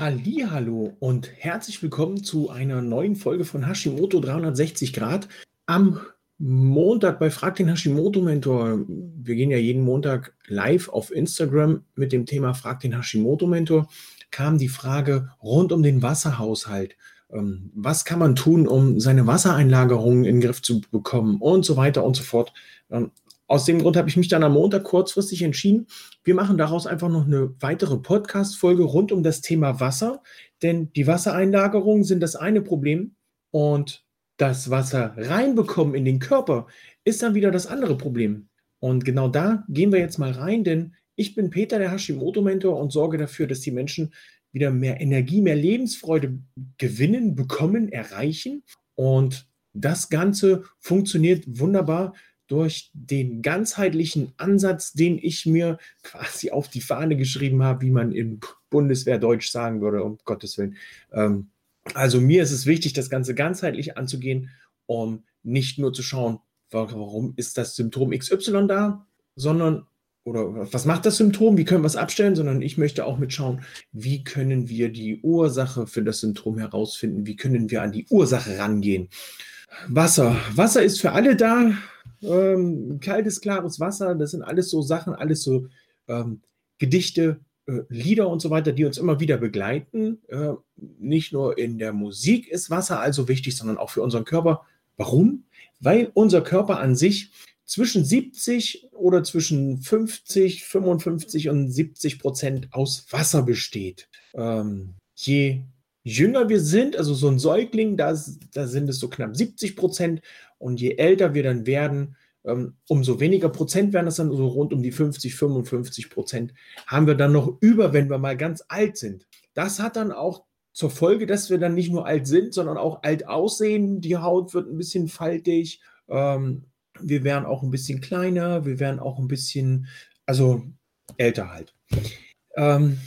Hallo und herzlich willkommen zu einer neuen Folge von Hashimoto 360 Grad am Montag bei Frag den Hashimoto Mentor. Wir gehen ja jeden Montag live auf Instagram mit dem Thema Frag den Hashimoto Mentor. Kam die Frage rund um den Wasserhaushalt. Ähm, was kann man tun, um seine Wassereinlagerungen in den Griff zu bekommen und so weiter und so fort. Ähm, aus dem Grund habe ich mich dann am Montag kurzfristig entschieden, wir machen daraus einfach noch eine weitere Podcast-Folge rund um das Thema Wasser, denn die Wassereinlagerungen sind das eine Problem und das Wasser reinbekommen in den Körper ist dann wieder das andere Problem. Und genau da gehen wir jetzt mal rein, denn ich bin Peter, der Hashimoto-Mentor und sorge dafür, dass die Menschen wieder mehr Energie, mehr Lebensfreude gewinnen, bekommen, erreichen. Und das Ganze funktioniert wunderbar durch den ganzheitlichen Ansatz, den ich mir quasi auf die Fahne geschrieben habe, wie man im Bundeswehrdeutsch sagen würde, um Gottes Willen. Ähm, also mir ist es wichtig, das Ganze ganzheitlich anzugehen, um nicht nur zu schauen, warum ist das Symptom XY da, sondern oder was macht das Symptom, wie können wir es abstellen, sondern ich möchte auch mitschauen, wie können wir die Ursache für das Symptom herausfinden, wie können wir an die Ursache rangehen. Wasser. Wasser ist für alle da ähm, kaltes, klares Wasser, das sind alles so Sachen, alles so ähm, Gedichte, äh, Lieder und so weiter, die uns immer wieder begleiten. Äh, nicht nur in der Musik ist Wasser also wichtig, sondern auch für unseren Körper. Warum? Weil unser Körper an sich zwischen 70 oder zwischen 50, 55 und 70 Prozent aus Wasser besteht. Ähm, je jünger wir sind, also so ein Säugling, da, da sind es so knapp 70 Prozent. Und je älter wir dann werden, ähm, umso weniger Prozent werden es dann so rund um die 50, 55 Prozent haben wir dann noch über, wenn wir mal ganz alt sind. Das hat dann auch zur Folge, dass wir dann nicht nur alt sind, sondern auch alt aussehen. Die Haut wird ein bisschen faltig. Ähm, wir werden auch ein bisschen kleiner. Wir werden auch ein bisschen, also älter halt. Ähm,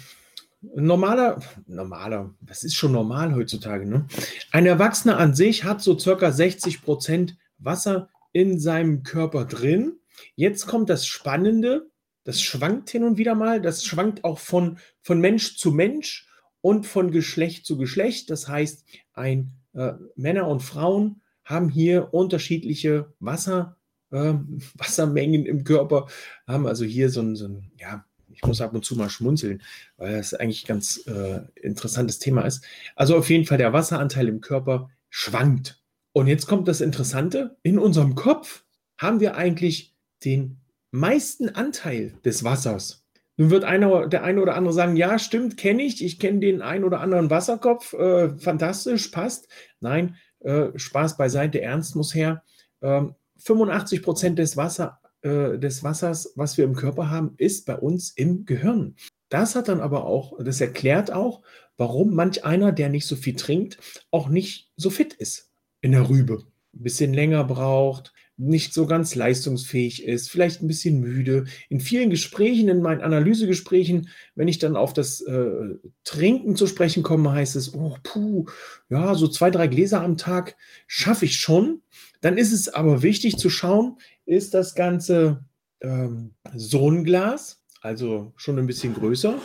normaler, normaler, das ist schon normal heutzutage, ne? Ein Erwachsener an sich hat so circa 60 Prozent Wasser in seinem Körper drin. Jetzt kommt das Spannende, das schwankt hin und wieder mal, das schwankt auch von, von Mensch zu Mensch und von Geschlecht zu Geschlecht. Das heißt, ein, äh, Männer und Frauen haben hier unterschiedliche Wasser, äh, Wassermengen im Körper, haben also hier so ein, so ein ja, ich muss ab und zu mal schmunzeln, weil das eigentlich ein ganz äh, interessantes Thema ist. Also auf jeden Fall der Wasseranteil im Körper schwankt. Und jetzt kommt das Interessante, in unserem Kopf haben wir eigentlich den meisten Anteil des Wassers. Nun wird einer, der eine oder andere sagen, ja, stimmt, kenne ich, ich kenne den einen oder anderen Wasserkopf, äh, fantastisch, passt. Nein, äh, Spaß beiseite, Ernst muss her. Ähm, 85 Prozent des, Wasser, äh, des Wassers, was wir im Körper haben, ist bei uns im Gehirn. Das hat dann aber auch, das erklärt auch, warum manch einer, der nicht so viel trinkt, auch nicht so fit ist in der Rübe. Ein bisschen länger braucht, nicht so ganz leistungsfähig ist, vielleicht ein bisschen müde. In vielen Gesprächen, in meinen Analysegesprächen, wenn ich dann auf das äh, Trinken zu sprechen komme, heißt es, oh, puh, ja, so zwei, drei Gläser am Tag schaffe ich schon. Dann ist es aber wichtig zu schauen, ist das Ganze ähm, so ein Glas, also schon ein bisschen größer,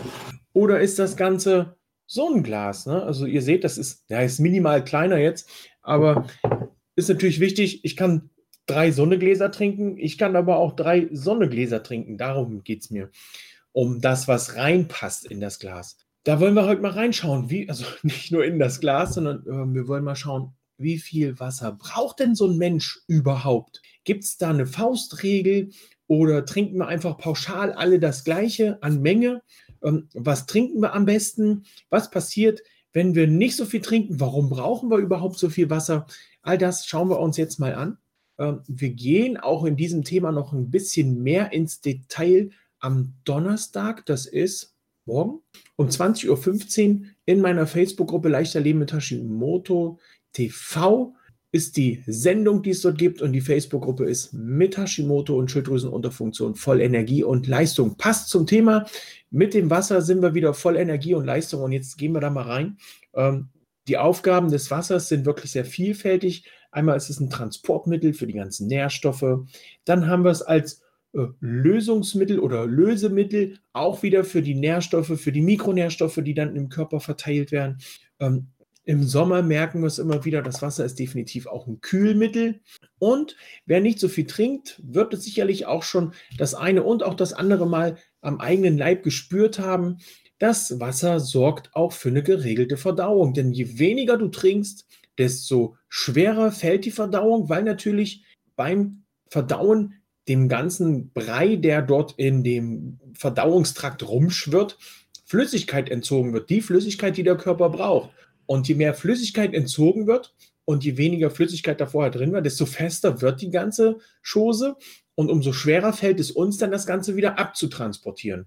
oder ist das Ganze so ein Glas? Ne? Also ihr seht, das ist, ja, ist minimal kleiner jetzt, aber ist natürlich wichtig, ich kann drei Sonnegläser trinken, ich kann aber auch drei Sonnegläser trinken. Darum geht es mir. Um das, was reinpasst in das Glas. Da wollen wir heute mal reinschauen, wie, also nicht nur in das Glas, sondern äh, wir wollen mal schauen, wie viel Wasser braucht denn so ein Mensch überhaupt? Gibt es da eine Faustregel oder trinken wir einfach pauschal alle das Gleiche an Menge? Ähm, was trinken wir am besten? Was passiert, wenn wir nicht so viel trinken, warum brauchen wir überhaupt so viel Wasser? All das schauen wir uns jetzt mal an. Ähm, wir gehen auch in diesem Thema noch ein bisschen mehr ins Detail am Donnerstag. Das ist morgen um 20.15 Uhr in meiner Facebook-Gruppe Leichter Leben mit Hashimoto TV ist die Sendung, die es dort gibt und die Facebook-Gruppe ist mit Hashimoto und Schilddrüsenunterfunktion voll Energie und Leistung. Passt zum Thema. Mit dem Wasser sind wir wieder voll Energie und Leistung und jetzt gehen wir da mal rein. Ähm, die Aufgaben des Wassers sind wirklich sehr vielfältig. Einmal ist es ein Transportmittel für die ganzen Nährstoffe. Dann haben wir es als äh, Lösungsmittel oder Lösemittel auch wieder für die Nährstoffe, für die Mikronährstoffe, die dann im Körper verteilt werden. Ähm, Im Sommer merken wir es immer wieder, das Wasser ist definitiv auch ein Kühlmittel. Und wer nicht so viel trinkt, wird es sicherlich auch schon das eine und auch das andere Mal am eigenen Leib gespürt haben. Das Wasser sorgt auch für eine geregelte Verdauung, denn je weniger du trinkst, desto schwerer fällt die Verdauung, weil natürlich beim Verdauen dem ganzen Brei, der dort in dem Verdauungstrakt rumschwirrt, Flüssigkeit entzogen wird. Die Flüssigkeit, die der Körper braucht. Und je mehr Flüssigkeit entzogen wird und je weniger Flüssigkeit da vorher drin war, desto fester wird die ganze Chose und umso schwerer fällt es uns dann, das Ganze wieder abzutransportieren.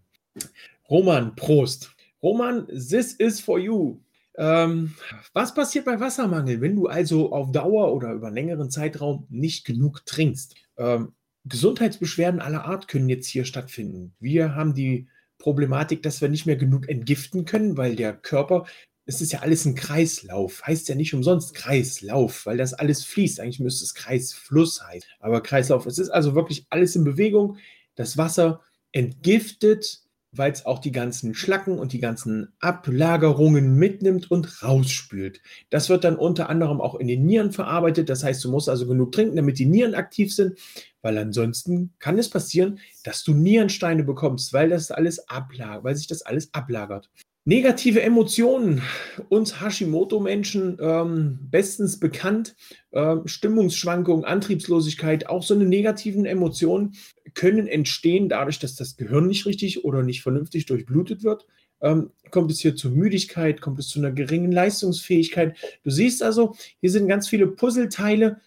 Roman, Prost. Roman, this is for you. Ähm, was passiert bei Wassermangel, wenn du also auf Dauer oder über längeren Zeitraum nicht genug trinkst? Ähm, Gesundheitsbeschwerden aller Art können jetzt hier stattfinden. Wir haben die Problematik, dass wir nicht mehr genug entgiften können, weil der Körper, es ist ja alles ein Kreislauf, heißt ja nicht umsonst Kreislauf, weil das alles fließt. Eigentlich müsste es Kreisfluss heißen, aber Kreislauf. Es ist also wirklich alles in Bewegung. Das Wasser entgiftet weil es auch die ganzen Schlacken und die ganzen Ablagerungen mitnimmt und rausspült. Das wird dann unter anderem auch in den Nieren verarbeitet. Das heißt, du musst also genug trinken, damit die Nieren aktiv sind, weil ansonsten kann es passieren, dass du Nierensteine bekommst, weil das alles ablagert, weil sich das alles ablagert. Negative Emotionen, uns Hashimoto-Menschen ähm, bestens bekannt, äh, Stimmungsschwankungen, Antriebslosigkeit, auch so eine negativen Emotionen können entstehen dadurch, dass das Gehirn nicht richtig oder nicht vernünftig durchblutet wird. Ähm, kommt es hier zu Müdigkeit, kommt es zu einer geringen Leistungsfähigkeit. Du siehst also, hier sind ganz viele Puzzleteile, ähm,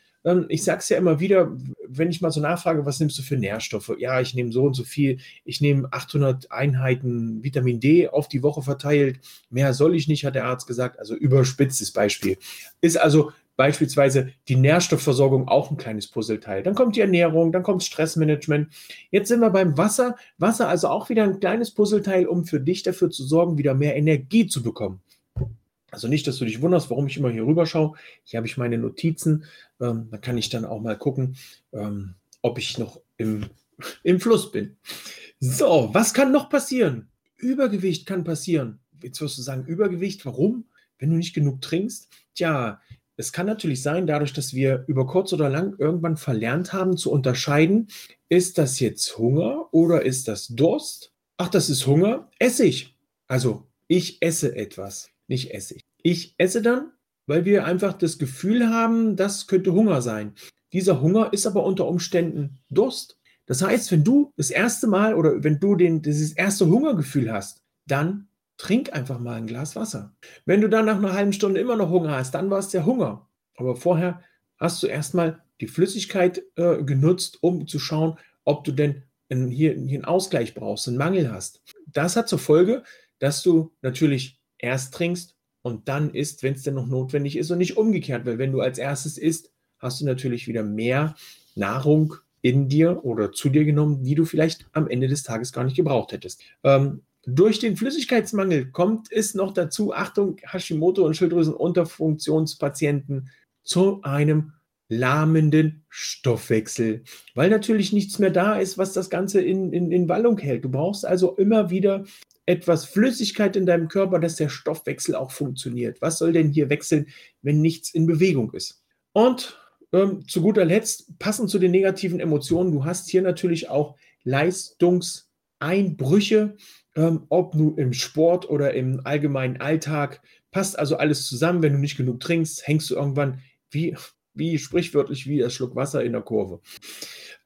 ich sage es ja immer wieder, wenn ich mal so nachfrage, was nimmst du für Nährstoffe? Ja, ich nehme so und so viel. Ich nehme 800 Einheiten Vitamin D auf die Woche verteilt. Mehr soll ich nicht, hat der Arzt gesagt. Also überspitztes Beispiel. Ist also beispielsweise die Nährstoffversorgung auch ein kleines Puzzleteil. Dann kommt die Ernährung, dann kommt Stressmanagement. Jetzt sind wir beim Wasser. Wasser also auch wieder ein kleines Puzzleteil, um für dich dafür zu sorgen, wieder mehr Energie zu bekommen. Also nicht, dass du dich wunderst, warum ich immer hier rüber schaue. Hier habe ich meine Notizen. Ähm, da kann ich dann auch mal gucken, ähm, ob ich noch im, im Fluss bin. So, was kann noch passieren? Übergewicht kann passieren. Jetzt wirst du sagen, Übergewicht, warum? Wenn du nicht genug trinkst? Tja, es kann natürlich sein, dadurch, dass wir über kurz oder lang irgendwann verlernt haben zu unterscheiden, ist das jetzt Hunger oder ist das Durst? Ach, das ist Hunger, esse ich. Also, ich esse etwas nicht Essig. Ich esse dann, weil wir einfach das Gefühl haben, das könnte Hunger sein. Dieser Hunger ist aber unter Umständen Durst. Das heißt, wenn du das erste Mal oder wenn du den, dieses erste Hungergefühl hast, dann trink einfach mal ein Glas Wasser. Wenn du dann nach einer halben Stunde immer noch Hunger hast, dann war es der Hunger. Aber vorher hast du erstmal die Flüssigkeit äh, genutzt, um zu schauen, ob du denn einen, hier, hier einen Ausgleich brauchst, einen Mangel hast. Das hat zur Folge, dass du natürlich erst trinkst und dann isst, wenn es denn noch notwendig ist und nicht umgekehrt, weil wenn du als erstes isst, hast du natürlich wieder mehr Nahrung in dir oder zu dir genommen, die du vielleicht am Ende des Tages gar nicht gebraucht hättest. Ähm, durch den Flüssigkeitsmangel kommt es noch dazu, Achtung, Hashimoto und Schilddrüsenunterfunktionspatienten zu einem lahmenden Stoffwechsel, weil natürlich nichts mehr da ist, was das Ganze in, in, in Wallung hält. Du brauchst also immer wieder etwas Flüssigkeit in deinem Körper, dass der Stoffwechsel auch funktioniert. Was soll denn hier wechseln, wenn nichts in Bewegung ist? Und ähm, zu guter Letzt, passend zu den negativen Emotionen, du hast hier natürlich auch Leistungseinbrüche, ähm, ob du im Sport oder im allgemeinen Alltag, passt also alles zusammen. Wenn du nicht genug trinkst, hängst du irgendwann wie, wie sprichwörtlich wie ein Schluck Wasser in der Kurve.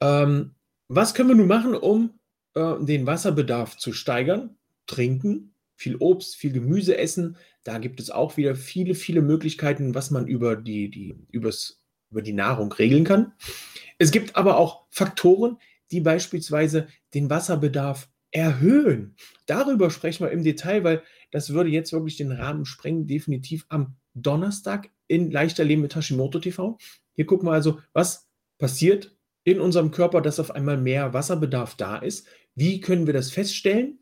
Ähm, was können wir nun machen, um äh, den Wasserbedarf zu steigern? Trinken, viel Obst, viel Gemüse essen. Da gibt es auch wieder viele, viele Möglichkeiten, was man über die, die, übers über die Nahrung regeln kann. Es gibt aber auch Faktoren, die beispielsweise den Wasserbedarf erhöhen. Darüber sprechen wir im Detail, weil das würde jetzt wirklich den Rahmen sprengen, definitiv am Donnerstag in Leichter Leben mit Hashimoto TV. Hier gucken wir also, was passiert in unserem Körper, dass auf einmal mehr Wasserbedarf da ist. Wie können wir das feststellen?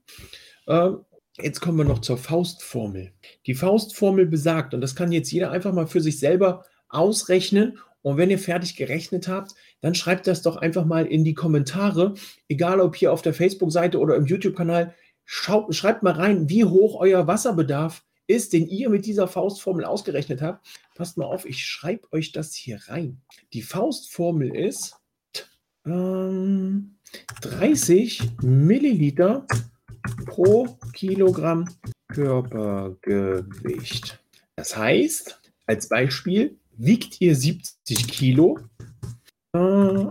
Äh, jetzt kommen wir noch zur Faustformel. Die Faustformel besagt, und das kann jetzt jeder einfach mal für sich selber ausrechnen. Und wenn ihr fertig gerechnet habt, dann schreibt das doch einfach mal in die Kommentare, egal ob hier auf der Facebook-Seite oder im YouTube-Kanal. Schreibt mal rein, wie hoch euer Wasserbedarf ist, den ihr mit dieser Faustformel ausgerechnet habt. Passt mal auf, ich schreibe euch das hier rein. Die Faustformel ist ähm, 30 Milliliter pro Kilogramm Körpergewicht. Das heißt, als Beispiel, wiegt ihr 70 Kilo? Äh,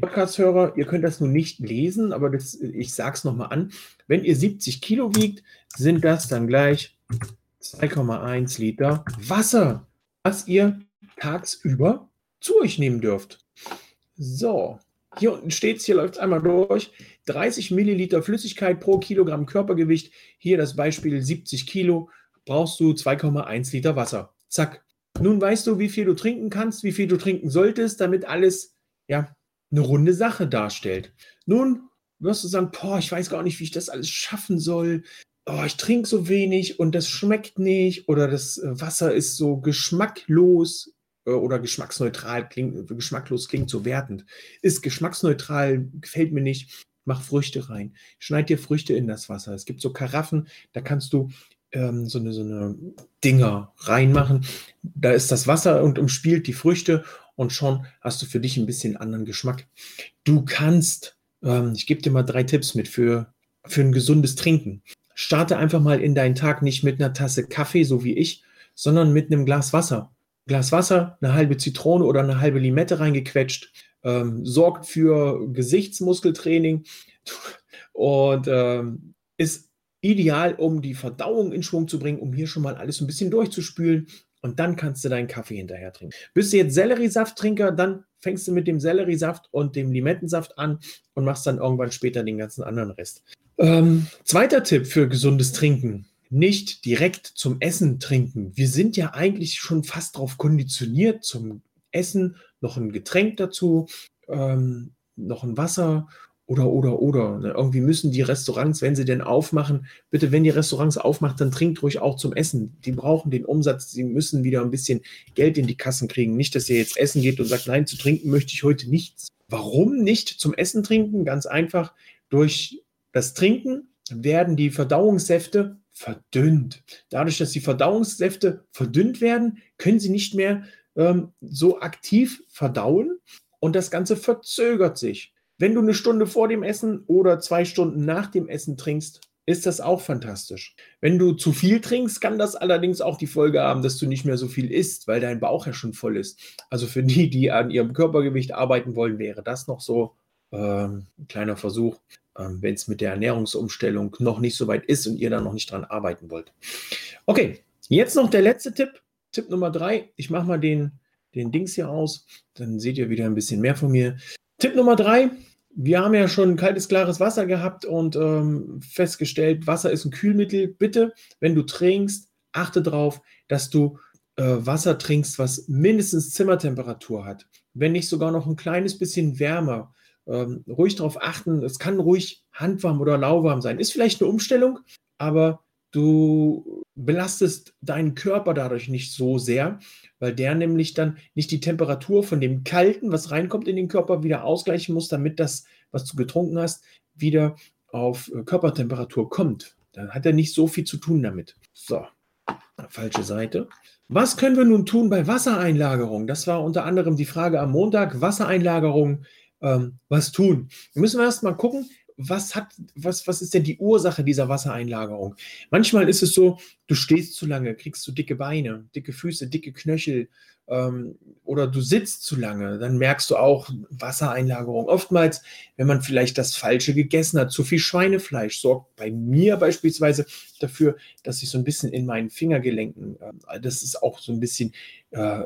Podcast-Hörer, ihr könnt das nun nicht lesen, aber das, ich sage es nochmal an. Wenn ihr 70 Kilo wiegt, sind das dann gleich 2,1 Liter Wasser, was ihr tagsüber zu euch nehmen dürft. So, hier unten steht es, hier läuft es einmal durch. 30 Milliliter Flüssigkeit pro Kilogramm Körpergewicht. Hier das Beispiel 70 Kilo, brauchst du 2,1 Liter Wasser. Zack. Nun weißt du, wie viel du trinken kannst, wie viel du trinken solltest, damit alles ja, eine runde Sache darstellt. Nun wirst du sagen, boah, ich weiß gar nicht, wie ich das alles schaffen soll. Oh, ich trinke so wenig und das schmeckt nicht oder das äh, Wasser ist so geschmacklos äh, oder geschmacksneutral klingt, geschmacklos klingt so wertend. Ist geschmacksneutral, gefällt mir nicht, mach Früchte rein. Schneid dir Früchte in das Wasser. Es gibt so Karaffen, da kannst du ähm, so, eine, so eine Dinger reinmachen. Da ist das Wasser und umspielt die Früchte und schon hast du für dich ein bisschen anderen Geschmack. Du kannst, ähm, ich gebe dir mal drei Tipps mit für, für ein gesundes Trinken. Starte einfach mal in deinen Tag nicht mit einer Tasse Kaffee, so wie ich, sondern mit einem Glas Wasser. Glas Wasser, eine halbe Zitrone oder eine halbe Limette reingequetscht, ähm, sorgt für Gesichtsmuskeltraining und ähm, ist ideal, um die Verdauung in Schwung zu bringen, um hier schon mal alles ein bisschen durchzuspülen und dann kannst du deinen Kaffee hinterher trinken. Bist du jetzt Selleriesafttrinker, dann fängst du mit dem Selleriesaft und dem Limettensaft an und machst dann irgendwann später den ganzen anderen Rest. Ähm, zweiter Tipp für gesundes Trinken. Nicht direkt zum Essen trinken. Wir sind ja eigentlich schon fast darauf konditioniert, zum Essen noch ein Getränk dazu, ähm, noch ein Wasser oder, oder, oder. Ne? Irgendwie müssen die Restaurants, wenn sie denn aufmachen, bitte, wenn die Restaurants aufmacht, dann trinkt ruhig auch zum Essen. Die brauchen den Umsatz, sie müssen wieder ein bisschen Geld in die Kassen kriegen. Nicht, dass ihr jetzt essen geht und sagt, nein, zu trinken möchte ich heute nichts. Warum nicht zum Essen trinken? Ganz einfach, durch das Trinken werden die Verdauungssäfte verdünnt. Dadurch, dass die Verdauungssäfte verdünnt werden, können sie nicht mehr ähm, so aktiv verdauen und das Ganze verzögert sich. Wenn du eine Stunde vor dem Essen oder zwei Stunden nach dem Essen trinkst, ist das auch fantastisch. Wenn du zu viel trinkst, kann das allerdings auch die Folge haben, dass du nicht mehr so viel isst, weil dein Bauch ja schon voll ist. Also für die, die an ihrem Körpergewicht arbeiten wollen, wäre das noch so ähm, ein kleiner Versuch, ähm, wenn es mit der Ernährungsumstellung noch nicht so weit ist und ihr da noch nicht dran arbeiten wollt. Okay, jetzt noch der letzte Tipp. Tipp Nummer drei. Ich mache mal den, den Dings hier aus. Dann seht ihr wieder ein bisschen mehr von mir. Tipp Nummer drei. Wir haben ja schon kaltes, klares Wasser gehabt und ähm, festgestellt, Wasser ist ein Kühlmittel. Bitte, wenn du trinkst, achte darauf, dass du äh, Wasser trinkst, was mindestens Zimmertemperatur hat. Wenn nicht sogar noch ein kleines bisschen wärmer. Ähm, ruhig darauf achten. Es kann ruhig handwarm oder lauwarm sein. Ist vielleicht eine Umstellung, aber du belastest deinen Körper dadurch nicht so sehr, weil der nämlich dann nicht die Temperatur von dem Kalten, was reinkommt in den Körper, wieder ausgleichen muss, damit das, was du getrunken hast, wieder auf äh, Körpertemperatur kommt. Dann hat er nicht so viel zu tun damit. So, falsche Seite. Was können wir nun tun bei Wassereinlagerung? Das war unter anderem die Frage am Montag. Wassereinlagerung, ähm, was tun? Da müssen wir erstmal gucken, was hat, was, was ist denn die Ursache dieser Wassereinlagerung? Manchmal ist es so, du stehst zu lange, kriegst du dicke Beine, dicke Füße, dicke Knöchel ähm, oder du sitzt zu lange, dann merkst du auch Wassereinlagerung. Oftmals, wenn man vielleicht das Falsche gegessen hat, zu viel Schweinefleisch, sorgt bei mir beispielsweise dafür, dass ich so ein bisschen in meinen Fingergelenken, äh, das ist auch so ein bisschen äh,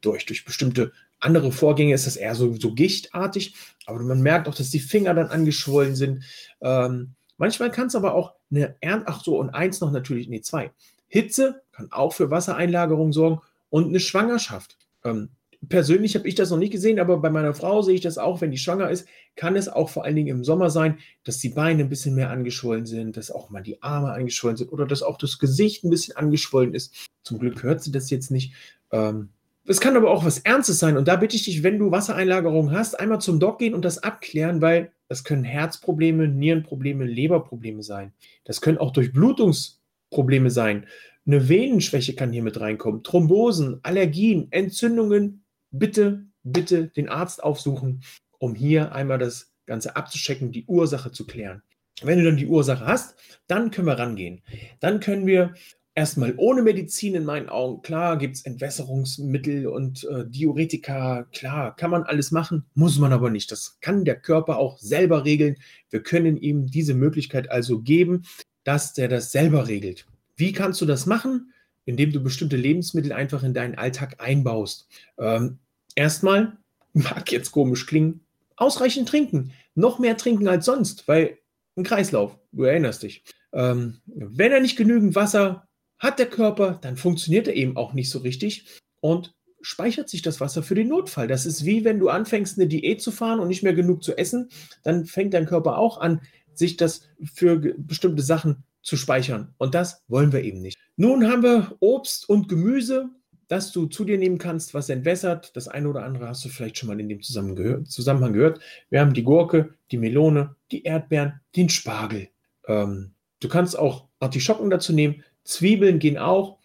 durch, durch bestimmte andere Vorgänge ist das eher so, so gichtartig, aber man merkt auch, dass die Finger dann angeschwollen sind. Ähm, manchmal kann es aber auch eine Ernte, ach so, und eins noch natürlich, nee, zwei. Hitze kann auch für Wassereinlagerung sorgen und eine Schwangerschaft. Ähm, persönlich habe ich das noch nicht gesehen, aber bei meiner Frau sehe ich das auch, wenn die schwanger ist, kann es auch vor allen Dingen im Sommer sein, dass die Beine ein bisschen mehr angeschwollen sind, dass auch mal die Arme angeschwollen sind oder dass auch das Gesicht ein bisschen angeschwollen ist. Zum Glück hört sie das jetzt nicht. Ähm, es kann aber auch was Ernstes sein. Und da bitte ich dich, wenn du Wassereinlagerung hast, einmal zum Doc gehen und das abklären, weil das können Herzprobleme, Nierenprobleme, Leberprobleme sein. Das können auch Durchblutungsprobleme sein. Eine Venenschwäche kann hier mit reinkommen. Thrombosen, Allergien, Entzündungen. Bitte, bitte den Arzt aufsuchen, um hier einmal das Ganze abzuschecken, die Ursache zu klären. Wenn du dann die Ursache hast, dann können wir rangehen. Dann können wir erstmal ohne Medizin in meinen Augen. Klar gibt es Entwässerungsmittel und äh, Diuretika, klar, kann man alles machen, muss man aber nicht. Das kann der Körper auch selber regeln. Wir können ihm diese Möglichkeit also geben, dass der das selber regelt. Wie kannst du das machen? Indem du bestimmte Lebensmittel einfach in deinen Alltag einbaust. Ähm, erstmal, mag jetzt komisch klingen, ausreichend trinken. Noch mehr trinken als sonst, weil ein Kreislauf, du erinnerst dich. Ähm, wenn er nicht genügend Wasser hat der Körper, dann funktioniert er eben auch nicht so richtig und speichert sich das Wasser für den Notfall. Das ist wie wenn du anfängst, eine Diät zu fahren und nicht mehr genug zu essen, dann fängt dein Körper auch an, sich das für bestimmte Sachen zu speichern. Und das wollen wir eben nicht. Nun haben wir Obst und Gemüse, das du zu dir nehmen kannst, was entwässert. Das eine oder andere hast du vielleicht schon mal in dem Zusammenhang gehört. Wir haben die Gurke, die Melone, die Erdbeeren, den Spargel. Ähm, du kannst auch Artischocken dazu nehmen. Zwiebeln gehen auch.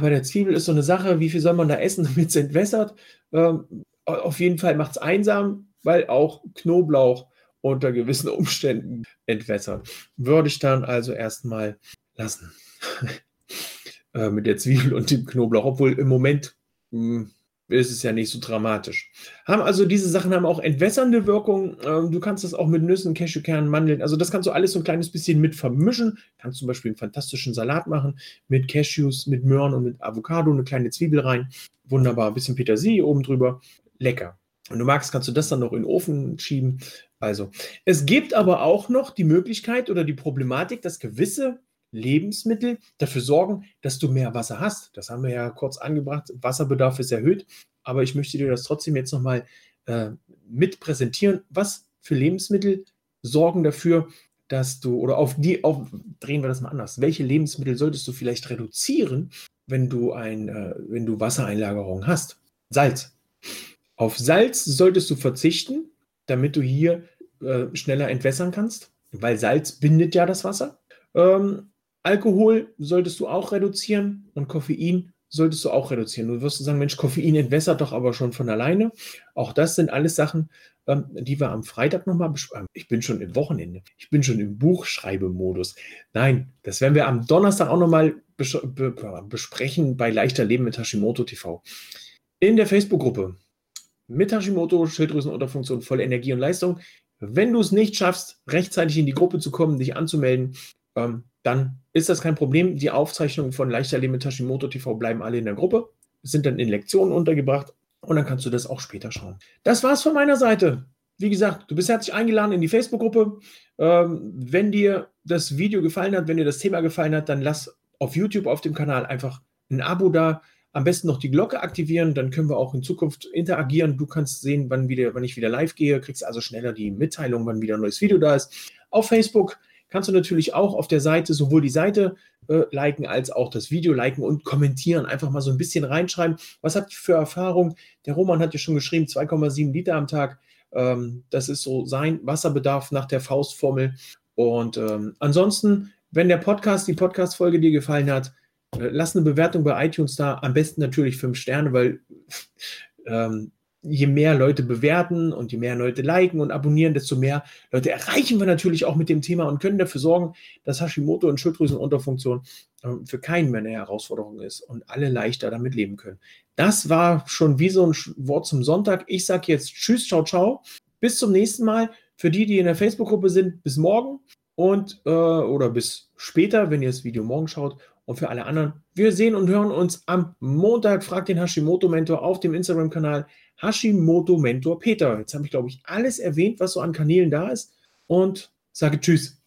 Bei der Zwiebel ist so eine Sache, wie viel soll man da essen, damit es entwässert? Ähm, auf jeden Fall macht es einsam, weil auch Knoblauch unter gewissen Umständen entwässert. Würde ich dann also erstmal lassen. äh, mit der Zwiebel und dem Knoblauch, obwohl im Moment mh, hm, ist es ja nicht so dramatisch. Haben also diese Sachen haben auch entwässernde Wirkung. Ähm, du kannst das auch mit Nüssen, Cashewkernen, Mandeln, also das kannst du alles so ein kleines bisschen mit vermischen. Kannst zum Beispiel einen fantastischen Salat machen mit Cashews, mit Möhren und mit Avocado, eine kleine Zwiebel rein. Wunderbar, ein bisschen Petersilie oben drüber. Lecker. Wenn du magst, kannst du das dann noch in den Ofen schieben. Also, es gibt aber auch noch die Möglichkeit oder die Problematik, dass gewisse Lebensmittel dafür sorgen, dass du mehr Wasser hast. Das haben wir ja kurz angebracht. Wasserbedarf ist erhöht, aber ich möchte dir das trotzdem jetzt nochmal äh, mit präsentieren. Was für Lebensmittel sorgen dafür, dass du, oder auf die, auf, drehen wir das mal anders. Welche Lebensmittel solltest du vielleicht reduzieren, wenn du, ein, äh, wenn du Wassereinlagerung hast? Salz. Auf Salz solltest du verzichten, damit du hier äh, schneller entwässern kannst, weil Salz bindet ja das Wasser. Ähm, Alkohol solltest du auch reduzieren und Koffein solltest du auch reduzieren. Du wirst sagen, Mensch, Koffein entwässert doch aber schon von alleine. Auch das sind alles Sachen, ähm, die wir am Freitag nochmal besprechen. Ich bin schon im Wochenende. Ich bin schon im Buchschreibemodus. Nein, das werden wir am Donnerstag auch nochmal bes be besprechen bei Leichter Leben mit Hashimoto TV. In der Facebook-Gruppe mit Hashimoto, Schilddrüsenunterfunktion, volle Energie und Leistung. Wenn du es nicht schaffst, rechtzeitig in die Gruppe zu kommen, dich anzumelden, ähm, dann ist das kein Problem. Die Aufzeichnungen von Leichter Leben mit Hashimoto TV bleiben alle in der Gruppe, sind dann in Lektionen untergebracht und dann kannst du das auch später schauen. Das war's von meiner Seite. Wie gesagt, du bist herzlich eingeladen in die Facebook-Gruppe. Ähm, wenn dir das Video gefallen hat, wenn dir das Thema gefallen hat, dann lass auf YouTube auf dem Kanal einfach ein Abo da. Am besten noch die Glocke aktivieren, dann können wir auch in Zukunft interagieren. Du kannst sehen, wann, wieder, wann ich wieder live gehe, kriegst also schneller die Mitteilung, wann wieder ein neues Video da ist. Auf Facebook kannst du natürlich auch auf der Seite sowohl die Seite äh, liken als auch das Video liken und kommentieren. Einfach mal so ein bisschen reinschreiben. Was habt ihr für Erfahrung? Der Roman hat ja schon geschrieben, 2,7 Liter am Tag. Ähm, das ist so sein Wasserbedarf nach der Faustformel. Und ähm, ansonsten, wenn der Podcast, die Podcast-Folge dir gefallen hat, äh, lass eine Bewertung bei iTunes da. Am besten natürlich fünf Sterne, weil ähm, je mehr Leute bewerten und je mehr Leute liken und abonnieren, desto mehr Leute erreichen wir natürlich auch mit dem Thema und können dafür sorgen, dass Hashimoto und Schilddrüsenunterfunktion äh, für keinen mehr eine Herausforderung ist und alle leichter damit leben können. Das war schon wie so ein Wort zum Sonntag. Ich sage jetzt Tschüss, ciao, ciao. Bis zum nächsten Mal. Für die, die in der Facebook-Gruppe sind, bis morgen und äh, oder bis später, wenn ihr das Video morgen schaut. Und für alle anderen, wir sehen und hören uns am Montag. Fragt den Hashimoto-Mentor auf dem Instagram-Kanal Hashimoto-Mentor Peter. Jetzt habe ich, glaube ich, alles erwähnt, was so an Kanälen da ist. Und sage Tschüss.